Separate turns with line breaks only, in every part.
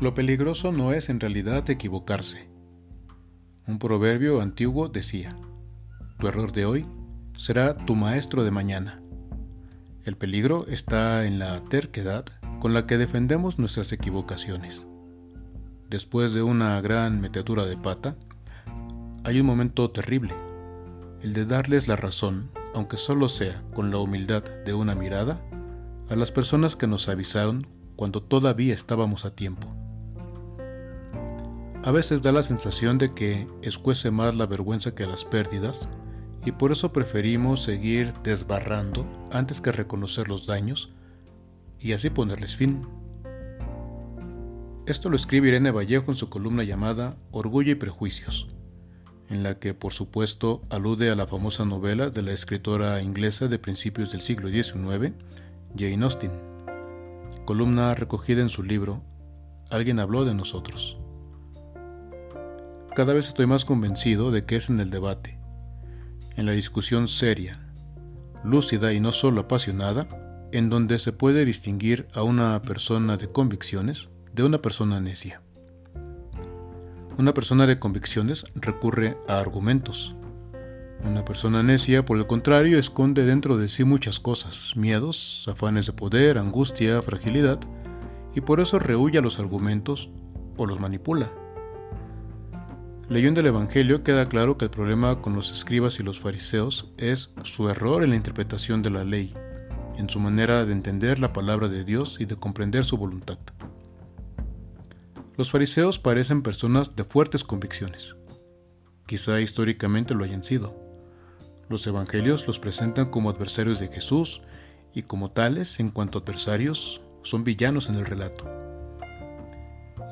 Lo peligroso no es en realidad equivocarse. Un proverbio antiguo decía, tu error de hoy será tu maestro de mañana. El peligro está en la terquedad con la que defendemos nuestras equivocaciones. Después de una gran metedura de pata, hay un momento terrible, el de darles la razón, aunque solo sea con la humildad de una mirada, a las personas que nos avisaron cuando todavía estábamos a tiempo. A veces da la sensación de que escuece más la vergüenza que las pérdidas y por eso preferimos seguir desbarrando antes que reconocer los daños y así ponerles fin. Esto lo escribe Irene Vallejo en su columna llamada Orgullo y Prejuicios, en la que por supuesto alude a la famosa novela de la escritora inglesa de principios del siglo XIX, Jane Austen, columna recogida en su libro Alguien habló de nosotros. Cada vez estoy más convencido de que es en el debate, en la discusión seria, lúcida y no solo apasionada, en donde se puede distinguir a una persona de convicciones de una persona necia. Una persona de convicciones recurre a argumentos. Una persona necia, por el contrario, esconde dentro de sí muchas cosas, miedos, afanes de poder, angustia, fragilidad, y por eso rehuye a los argumentos o los manipula. Leyendo el Evangelio queda claro que el problema con los escribas y los fariseos es su error en la interpretación de la ley, en su manera de entender la palabra de Dios y de comprender su voluntad. Los fariseos parecen personas de fuertes convicciones. Quizá históricamente lo hayan sido. Los evangelios los presentan como adversarios de Jesús y como tales, en cuanto adversarios, son villanos en el relato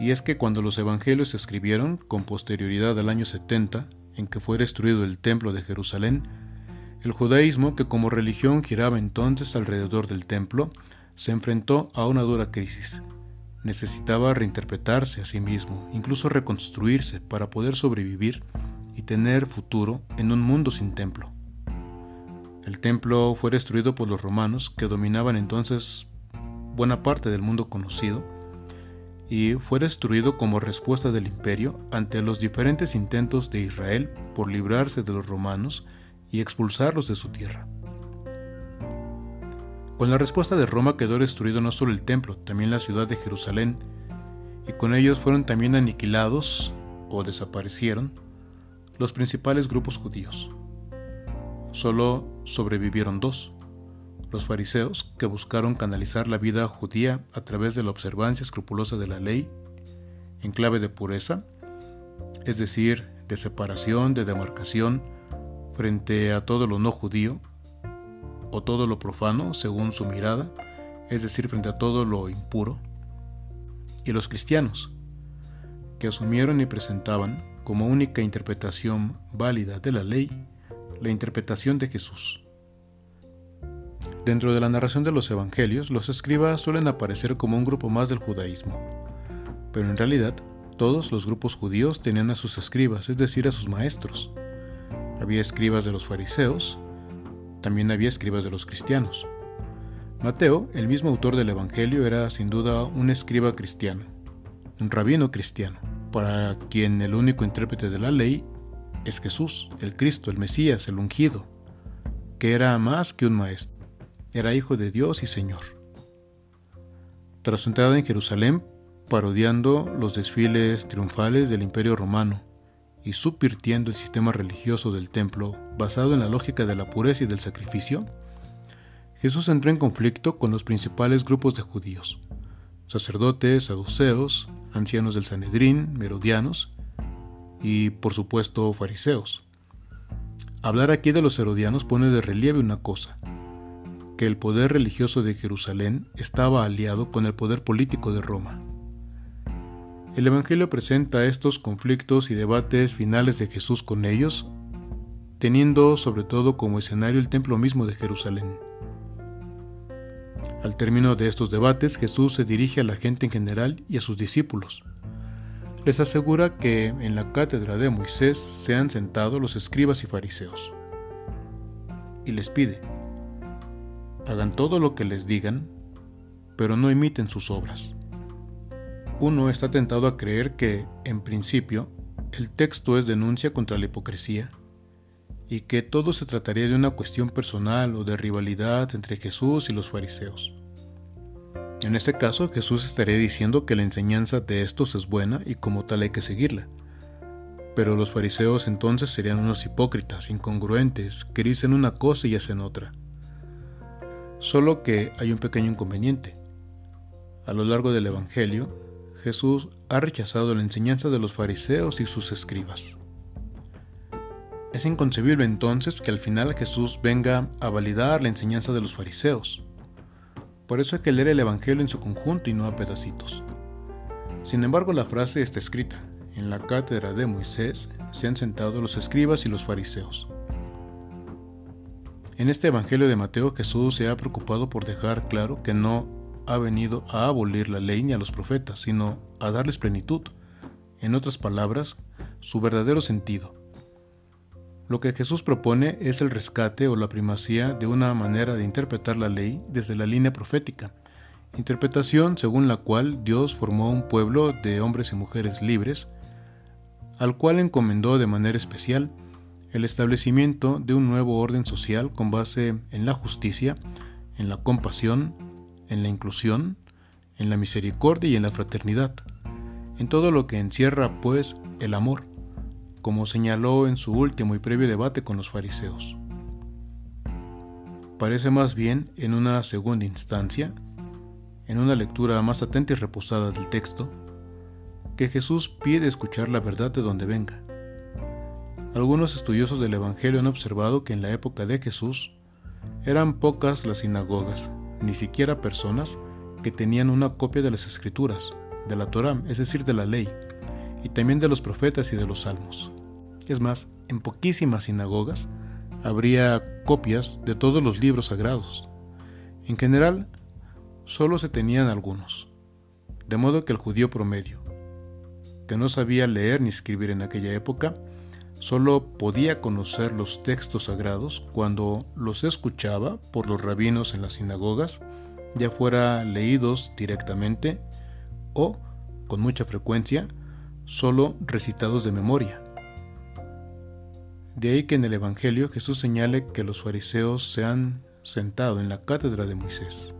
y es que cuando los evangelios se escribieron, con posterioridad al año 70, en que fue destruido el templo de Jerusalén, el judaísmo, que como religión giraba entonces alrededor del templo, se enfrentó a una dura crisis. Necesitaba reinterpretarse a sí mismo, incluso reconstruirse para poder sobrevivir y tener futuro en un mundo sin templo. El templo fue destruido por los romanos, que dominaban entonces buena parte del mundo conocido, y fue destruido como respuesta del imperio ante los diferentes intentos de Israel por librarse de los romanos y expulsarlos de su tierra. Con la respuesta de Roma quedó destruido no solo el templo, también la ciudad de Jerusalén, y con ellos fueron también aniquilados o desaparecieron los principales grupos judíos. Solo sobrevivieron dos, los fariseos, que buscaron canalizar la vida judía a través de la observancia escrupulosa de la ley, en clave de pureza, es decir, de separación, de demarcación, frente a todo lo no judío, o todo lo profano, según su mirada, es decir, frente a todo lo impuro, y los cristianos, que asumieron y presentaban como única interpretación válida de la ley la interpretación de Jesús Dentro de la narración de los evangelios, los escribas suelen aparecer como un grupo más del judaísmo, pero en realidad todos los grupos judíos tenían a sus escribas, es decir, a sus maestros. Había escribas de los fariseos, también había escribas de los cristianos. Mateo, el mismo autor del Evangelio, era sin duda un escriba cristiano, un rabino cristiano, para quien el único intérprete de la ley es Jesús, el Cristo, el Mesías, el ungido, que era más que un maestro era hijo de Dios y Señor. Tras su entrada en Jerusalén, parodiando los desfiles triunfales del Imperio Romano y subvirtiendo el sistema religioso del templo basado en la lógica de la pureza y del sacrificio, Jesús entró en conflicto con los principales grupos de judíos, sacerdotes, saduceos, ancianos del Sanedrín, merodianos y, por supuesto, fariseos. Hablar aquí de los herodianos pone de relieve una cosa, que el poder religioso de Jerusalén estaba aliado con el poder político de Roma. El Evangelio presenta estos conflictos y debates finales de Jesús con ellos, teniendo sobre todo como escenario el templo mismo de Jerusalén. Al término de estos debates, Jesús se dirige a la gente en general y a sus discípulos. Les asegura que en la cátedra de Moisés se han sentado los escribas y fariseos. Y les pide, hagan todo lo que les digan, pero no imiten sus obras. uno está tentado a creer que, en principio, el texto es denuncia contra la hipocresía y que todo se trataría de una cuestión personal o de rivalidad entre Jesús y los fariseos. En este caso, Jesús estaría diciendo que la enseñanza de estos es buena y como tal hay que seguirla. Pero los fariseos entonces serían unos hipócritas, incongruentes, que dicen una cosa y hacen otra. Solo que hay un pequeño inconveniente. A lo largo del Evangelio, Jesús ha rechazado la enseñanza de los fariseos y sus escribas. Es inconcebible entonces que al final Jesús venga a validar la enseñanza de los fariseos. Por eso hay que leer el Evangelio en su conjunto y no a pedacitos. Sin embargo, la frase está escrita. En la cátedra de Moisés se han sentado los escribas y los fariseos. En este Evangelio de Mateo Jesús se ha preocupado por dejar claro que no ha venido a abolir la ley ni a los profetas, sino a darles plenitud. En otras palabras, su verdadero sentido. Lo que Jesús propone es el rescate o la primacía de una manera de interpretar la ley desde la línea profética, interpretación según la cual Dios formó un pueblo de hombres y mujeres libres, al cual encomendó de manera especial el establecimiento de un nuevo orden social con base en la justicia, en la compasión, en la inclusión, en la misericordia y en la fraternidad, en todo lo que encierra pues el amor como señaló en su último y previo debate con los fariseos. Parece más bien, en una segunda instancia, en una lectura más atenta y reposada del texto, que Jesús pide escuchar la verdad de donde venga. Algunos estudiosos del Evangelio han observado que en la época de Jesús eran pocas las sinagogas, ni siquiera personas que tenían una copia de las escrituras, de la Torá, es decir, de la ley, y también de los profetas y de los salmos. Es más, en poquísimas sinagogas habría copias de todos los libros sagrados. En general, solo se tenían algunos, de modo que el judío promedio, que no sabía leer ni escribir en aquella época, solo podía conocer los textos sagrados cuando los escuchaba por los rabinos en las sinagogas, ya fuera leídos directamente o, con mucha frecuencia, solo recitados de memoria. De ahí que en el Evangelio Jesús señale que los fariseos se han sentado en la cátedra de Moisés.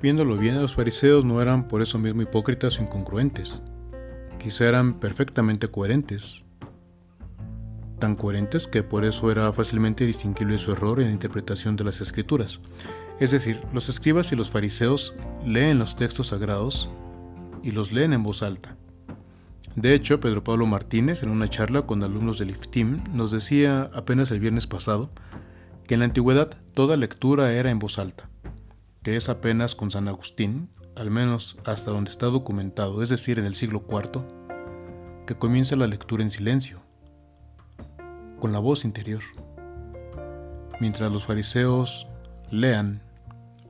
Viéndolo bien, los fariseos no eran por eso mismo hipócritas o incongruentes. Quizá eran perfectamente coherentes. Tan coherentes que por eso era fácilmente distinguible su error en la interpretación de las escrituras. Es decir, los escribas y los fariseos leen los textos sagrados y los leen en voz alta de hecho, Pedro Pablo Martínez, en una charla con alumnos del IFTIM, nos decía apenas el viernes pasado que en la antigüedad toda lectura era en voz alta, que es apenas con San Agustín, al menos hasta donde está documentado, es decir, en el siglo IV, que comienza la lectura en silencio, con la voz interior. Mientras los fariseos lean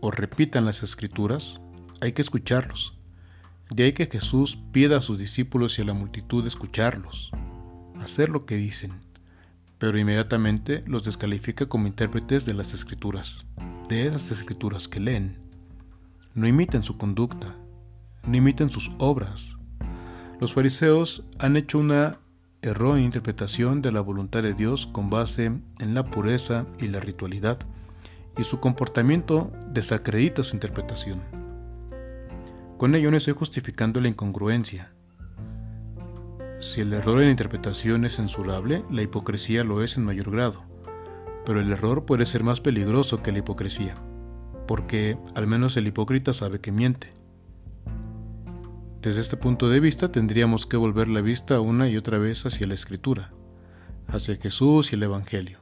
o repitan las escrituras, hay que escucharlos de ahí que Jesús pida a sus discípulos y a la multitud escucharlos, hacer lo que dicen, pero inmediatamente los descalifica como intérpretes de las escrituras, de esas escrituras que leen. No imiten su conducta, no imiten sus obras. Los fariseos han hecho una errónea interpretación de la voluntad de Dios con base en la pureza y la ritualidad, y su comportamiento desacredita su interpretación. Con ello no estoy justificando la incongruencia. Si el error en interpretación es censurable, la hipocresía lo es en mayor grado, pero el error puede ser más peligroso que la hipocresía, porque al menos el hipócrita sabe que miente. Desde este punto de vista tendríamos que volver la vista una y otra vez hacia la escritura, hacia Jesús y el Evangelio.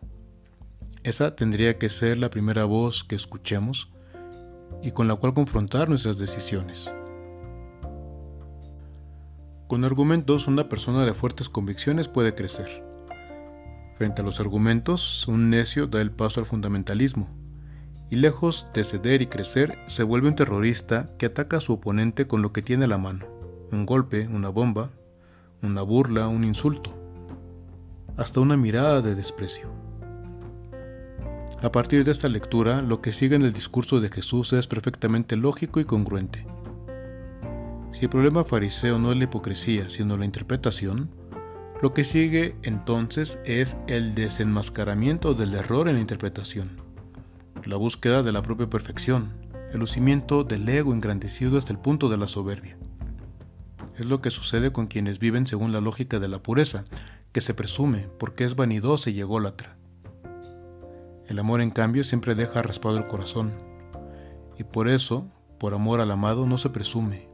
Esa tendría que ser la primera voz que escuchemos y con la cual confrontar nuestras decisiones. Con argumentos, una persona de fuertes convicciones puede crecer. Frente a los argumentos, un necio da el paso al fundamentalismo, y lejos de ceder y crecer, se vuelve un terrorista que ataca a su oponente con lo que tiene a la mano, un golpe, una bomba, una burla, un insulto, hasta una mirada de desprecio. A partir de esta lectura, lo que sigue en el discurso de Jesús es perfectamente lógico y congruente. Si el problema fariseo no es la hipocresía, sino la interpretación, lo que sigue entonces es el desenmascaramiento del error en la interpretación, la búsqueda de la propia perfección, el lucimiento del ego engrandecido hasta el punto de la soberbia. Es lo que sucede con quienes viven según la lógica de la pureza, que se presume porque es vanidosa y ególatra. El amor, en cambio, siempre deja raspado el corazón, y por eso, por amor al amado, no se presume,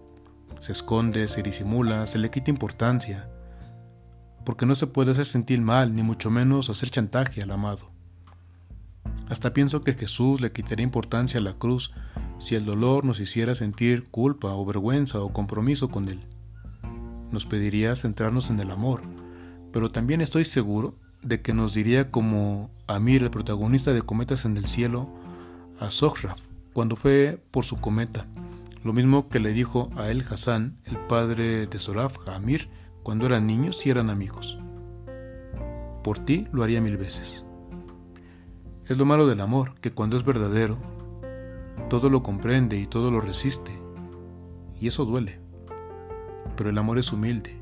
se esconde, se disimula, se le quita importancia, porque no se puede hacer sentir mal, ni mucho menos hacer chantaje al amado. Hasta pienso que Jesús le quitaría importancia a la cruz si el dolor nos hiciera sentir culpa o vergüenza o compromiso con Él. Nos pediría centrarnos en el amor, pero también estoy seguro de que nos diría como Amir, el protagonista de Cometas en el Cielo, a Zohraf cuando fue por su cometa, lo mismo que le dijo a El Hassan, el padre de Soraf, a Amir, cuando eran niños y eran amigos. Por ti lo haría mil veces. Es lo malo del amor, que cuando es verdadero, todo lo comprende y todo lo resiste, y eso duele. Pero el amor es humilde,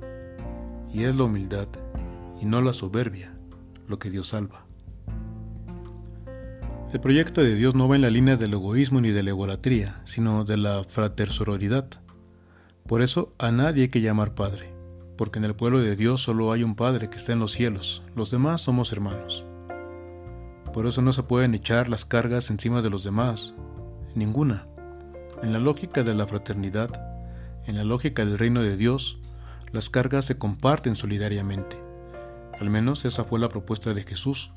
y es la humildad, y no la soberbia, lo que Dios salva. El proyecto de Dios no va en la línea del egoísmo ni de la egolatría, sino de la fratersororidad. Por eso a nadie hay que llamar Padre, porque en el pueblo de Dios solo hay un Padre que está en los cielos, los demás somos hermanos. Por eso no se pueden echar las cargas encima de los demás, ninguna. En la lógica de la fraternidad, en la lógica del reino de Dios, las cargas se comparten solidariamente. Al menos esa fue la propuesta de Jesús.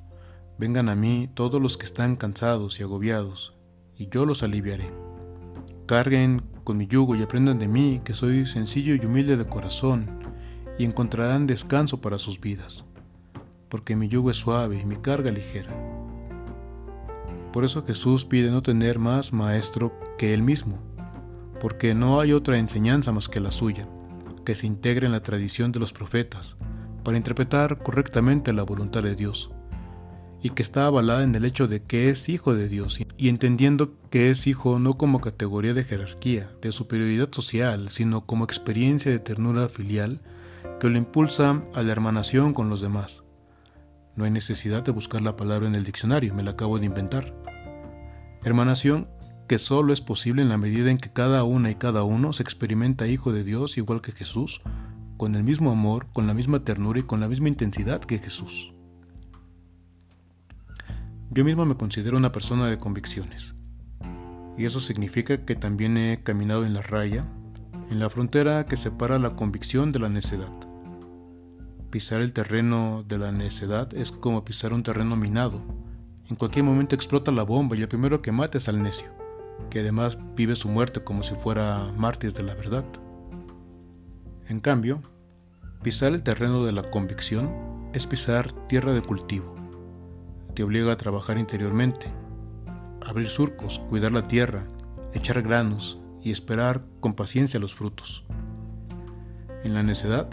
Vengan a mí todos los que están cansados y agobiados, y yo los aliviaré. Carguen con mi yugo y aprendan de mí, que soy sencillo y humilde de corazón, y encontrarán descanso para sus vidas, porque mi yugo es suave y mi carga ligera. Por eso Jesús pide no tener más maestro que él mismo, porque no hay otra enseñanza más que la suya, que se integre en la tradición de los profetas, para interpretar correctamente la voluntad de Dios, y que está avalada en el hecho de que es hijo de Dios, y entendiendo que es hijo no como categoría de jerarquía, de superioridad social, sino como experiencia de ternura filial que lo impulsa a la hermanación con los demás. No hay necesidad de buscar la palabra en el diccionario, me la acabo de inventar. Hermanación que solo es posible en la medida en que cada una y cada uno se experimenta hijo de Dios igual que Jesús, con el mismo amor, con la misma ternura y con la misma intensidad que Jesús. Yo mismo me considero una persona de convicciones, y eso significa que también he caminado en la raya, en la frontera que separa la convicción de la necedad. Pisar el terreno de la necedad es como pisar un terreno minado. En cualquier momento explota la bomba y el primero que mata es al necio, que además vive su muerte como si fuera mártir de la verdad. En cambio, pisar el terreno de la convicción es pisar tierra de cultivo. Te obliga a trabajar interiormente, abrir surcos, cuidar la tierra, echar granos y esperar con paciencia los frutos. En la necedad,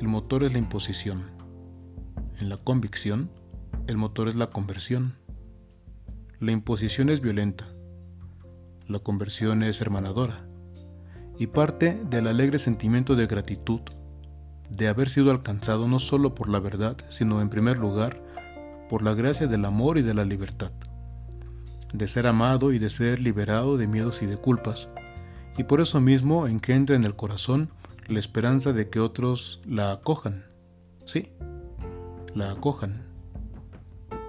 el motor es la imposición. En la convicción, el motor es la conversión. La imposición es violenta. La conversión es hermanadora y parte del alegre sentimiento de gratitud de haber sido alcanzado no solo por la verdad, sino en primer lugar por la gracia del amor y de la libertad, de ser amado y de ser liberado de miedos y de culpas, y por eso mismo engendra en el corazón la esperanza de que otros la acojan, sí, la acojan,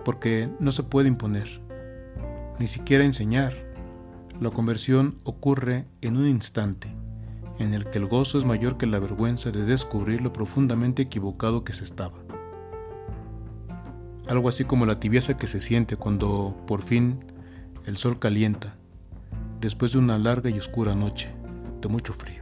porque no se puede imponer, ni siquiera enseñar, la conversión ocurre en un instante, en el que el gozo es mayor que la vergüenza de descubrir lo profundamente equivocado que se estaba. Algo así como la tibieza que se siente cuando, por fin, el sol calienta, después de una larga y oscura noche de mucho frío.